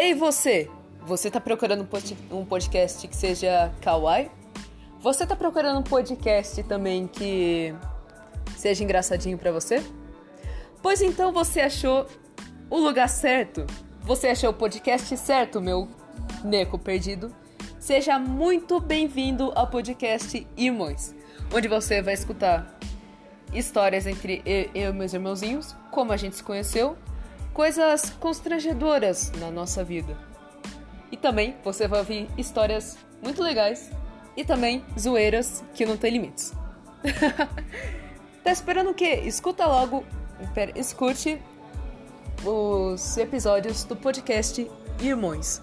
Ei você! Você tá procurando um podcast que seja kawaii? Você tá procurando um podcast também que seja engraçadinho para você? Pois então você achou o lugar certo. Você achou o podcast certo, meu neco perdido. Seja muito bem-vindo ao podcast Irmãos, onde você vai escutar histórias entre eu e meus irmãozinhos, como a gente se conheceu, coisas constrangedoras na nossa vida. E também você vai ouvir histórias muito legais e também zoeiras que não tem limites. tá esperando o quê? Escuta logo, escute os episódios do podcast Irmãos.